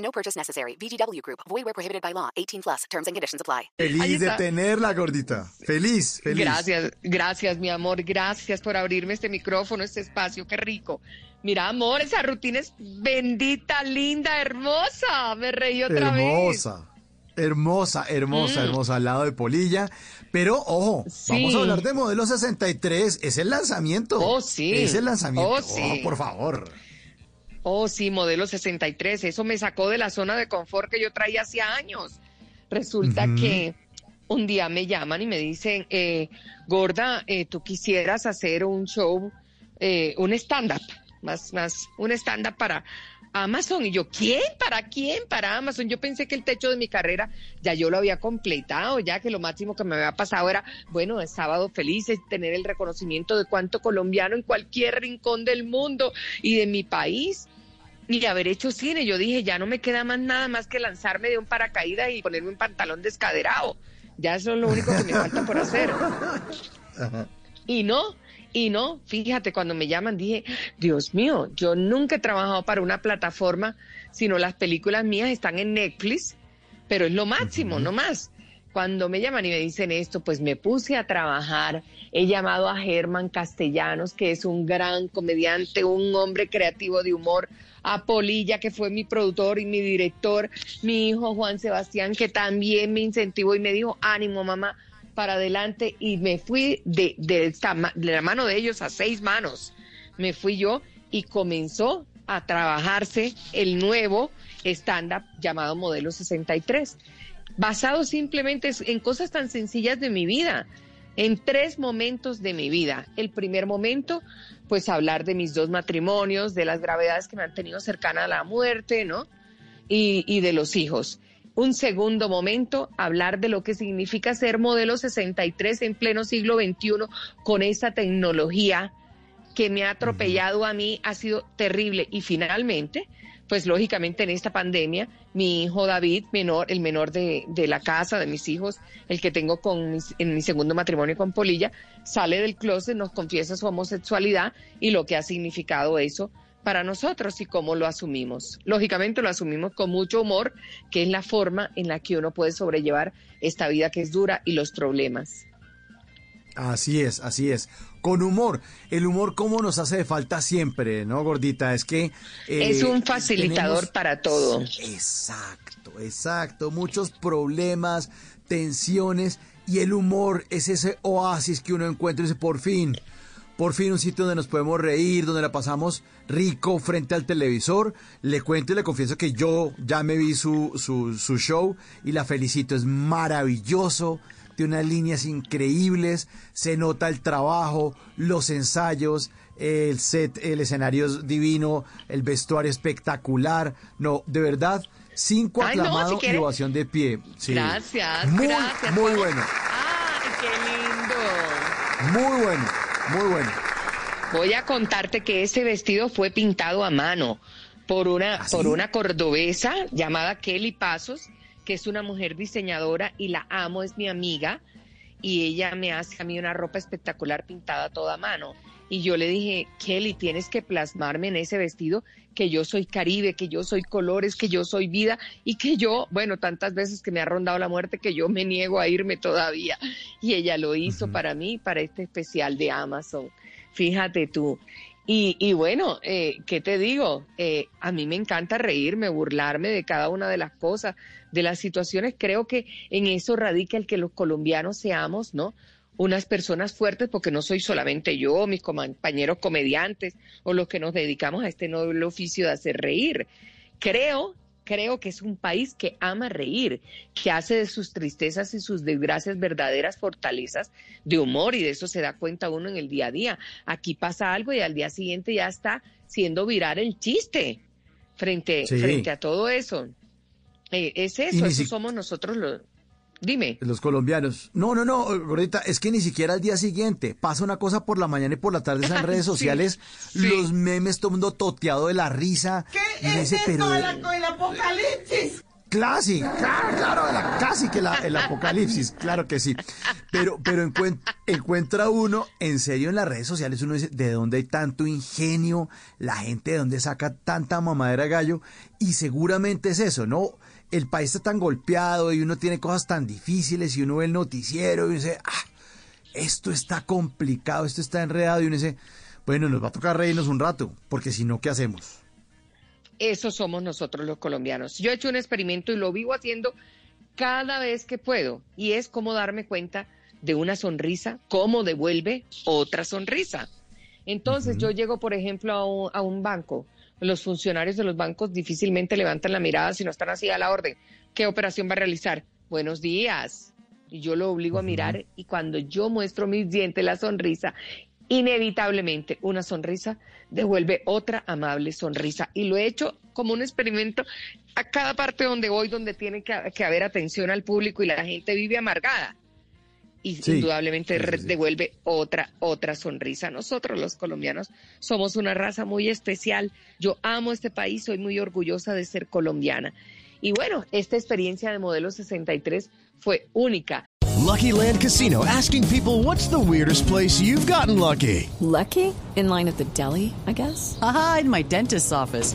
No purchase necessary. VGW Group. Void where prohibited by law. 18 plus. Terms and conditions apply. Feliz de tenerla, gordita. Feliz, feliz. Gracias, gracias, mi amor. Gracias por abrirme este micrófono, este espacio. Qué rico. Mira, amor, esa rutina es bendita, linda, hermosa. Me reí otra vez. Hermosa. Hermosa, hermosa, hermosa, al lado de Polilla. Pero, ojo, Mm. Sí. vamos a hablar de modelo 63. Es el lanzamiento. Oh, sí. Es el lanzamiento. Oh, sí. por favor. Oh, sí, modelo 63. Eso me sacó de la zona de confort que yo traía hace años. Resulta que un día me llaman y me dicen, eh, Gorda, eh, tú quisieras hacer un show, eh, un stand-up, más, más, un stand-up para Amazon. Y yo, ¿quién? ¿Para quién? Para Amazon. Yo pensé que el techo de mi carrera ya yo lo había completado, ya que lo máximo que me había pasado era, bueno, el sábado felices, tener el reconocimiento de cuánto colombiano en cualquier rincón del mundo y de mi país y haber hecho cine. Yo dije, ya no me queda más nada más que lanzarme de un paracaídas y ponerme un pantalón descaderado. Ya eso es lo único que me falta por hacer. Y no, y no, fíjate, cuando me llaman dije, Dios mío, yo nunca he trabajado para una plataforma, sino las películas mías están en Netflix, pero es lo máximo, no más. Cuando me llaman y me dicen esto, pues me puse a trabajar. He llamado a Germán Castellanos, que es un gran comediante, un hombre creativo de humor, a Polilla, que fue mi productor y mi director, mi hijo Juan Sebastián, que también me incentivó y me dijo, ánimo mamá, para adelante, y me fui de, de, esta la mano de ellos a seis manos. Me fui yo y comenzó a trabajarse el nuevo stand-up llamado Modelo 63 basado simplemente en cosas tan sencillas de mi vida, en tres momentos de mi vida. El primer momento, pues hablar de mis dos matrimonios, de las gravedades que me han tenido cercana a la muerte, ¿no? Y de los hijos. Un segundo momento, hablar de lo que significa ser modelo 63 en pleno siglo XXI con esta tecnología que me ha atropellado a mí, ha sido terrible. Y finalmente, pues lógicamente en esta pandemia, mi hijo David, menor, el menor de, de la casa, de mis hijos, el que tengo con mis- en mi segundo matrimonio con Polilla, sale del closet, nos confiesa su homosexualidad y lo que ha significado eso para nosotros y cómo lo asumimos. Lógicamente lo asumimos con mucho humor, que es la forma en la que uno puede sobrellevar esta vida que es dura y los problemas. Así es, así es. Con humor. El humor como nos hace de falta siempre, ¿no, gordita? Es que... eh, es un facilitador tenemos- para todo. Exacto, exacto. Muchos problemas, tensiones y el humor es ese oasis que uno encuentra y dice, por fin, por fin un sitio donde nos podemos reír, donde la pasamos rico frente al televisor. Le cuento y le confieso que yo ya me vi su, su, su show y la felicito. Es maravilloso, tiene unas líneas increíbles, se nota el trabajo, los ensayos, el set, el escenario es divino, el vestuario espectacular. No, de verdad, cinco Ay, no, aclamado si y ovación de pie. Sí. Gracias, Muy, gracias. muy bueno, ¡Ay, qué lindo! muy bueno, muy bueno. Voy a contarte que ese vestido fue pintado a mano por una, ¿Ah, sí? por una cordobesa llamada Kelly Pasos, que es una mujer diseñadora y la amo, es mi amiga, y ella me hace a mí una ropa espectacular pintada toda a mano. Y yo le dije, Kelly, tienes que plasmarme en ese vestido que yo soy Caribe, que yo soy colores, que yo soy vida y que yo, bueno, tantas veces que me ha rondado la muerte que yo me niego a irme todavía. Y ella lo hizo para mí, para este especial de Amazon. Fíjate tú. Y, y bueno, eh, ¿qué te digo? Eh, a mí me encanta reírme, burlarme de cada una de las cosas, de las situaciones. Creo que en eso radica el que los colombianos seamos, ¿no? Unas personas fuertes, porque no soy solamente yo, mis compañeros comediantes o los que nos dedicamos a este noble oficio de hacer reír. Creo creo que es un país que ama reír, que hace de sus tristezas y sus desgracias verdaderas fortalezas de humor y de eso se da cuenta uno en el día a día. Aquí pasa algo y al día siguiente ya está siendo viral el chiste. frente, Sí. frente a todo eso. Eh, es eso, eso si- somos nosotros los... Dime. Los colombianos. No, no, no, gordita, es que ni siquiera al día siguiente. Pasa una cosa por la mañana y por la tarde en redes sociales, sí. los memes, todo el mundo toteado de la risa. y uno dice, pero... el apocalipsis? Casi, claro, claro, la- casi que la- el apocalipsis, claro que sí. Pero, pero encuent- encuentra uno, en serio, en las redes sociales, uno dice, ¿de dónde hay tanto ingenio? La gente de dónde saca tanta mamadera de gallo. Y seguramente es eso, ¿no? El país está tan golpeado y uno tiene cosas tan difíciles y uno ve el noticiero y uno dice, ah, esto está complicado, esto está enredado y uno dice, bueno, nos va a tocar reírnos un rato, porque si no, ¿qué hacemos? Eso somos nosotros los colombianos. Yo he hecho un experimento y lo vivo haciendo cada vez que puedo y es como darme cuenta de una sonrisa, cómo devuelve otra sonrisa. Entonces yo llego, por ejemplo, a un, a un banco. Los funcionarios de los bancos difícilmente levantan la mirada si no están así a la orden. ¿Qué operación va a realizar? Buenos días. Y yo lo obligo a mirar y cuando yo muestro mis dientes, la sonrisa, inevitablemente una sonrisa devuelve otra amable sonrisa. Y lo he hecho como un experimento a cada parte donde voy, donde tiene que, que haber atención al público y la gente vive amargada. Y Sí, indudablemente sí, sí, devuelve otra, otra sonrisa. Nosotros los colombianos somos una raza muy especial. Yo amo este país, soy muy orgullosa de ser colombiana. Y bueno, esta experiencia de modelo 63 fue única. Lucky Land Casino asking people what's the weirdest place you've gotten lucky? Lucky? In line at the deli, I guess? Aha, in my dentist's office.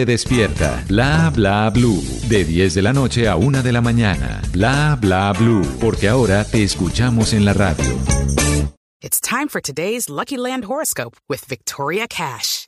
despierta. Bla Bla Blue, de 10 de la noche a 1 de la mañana. Bla Bla Blue, porque ahora te escuchamos en la radio. It's time for today's Lucky Land horoscope with Victoria Cash.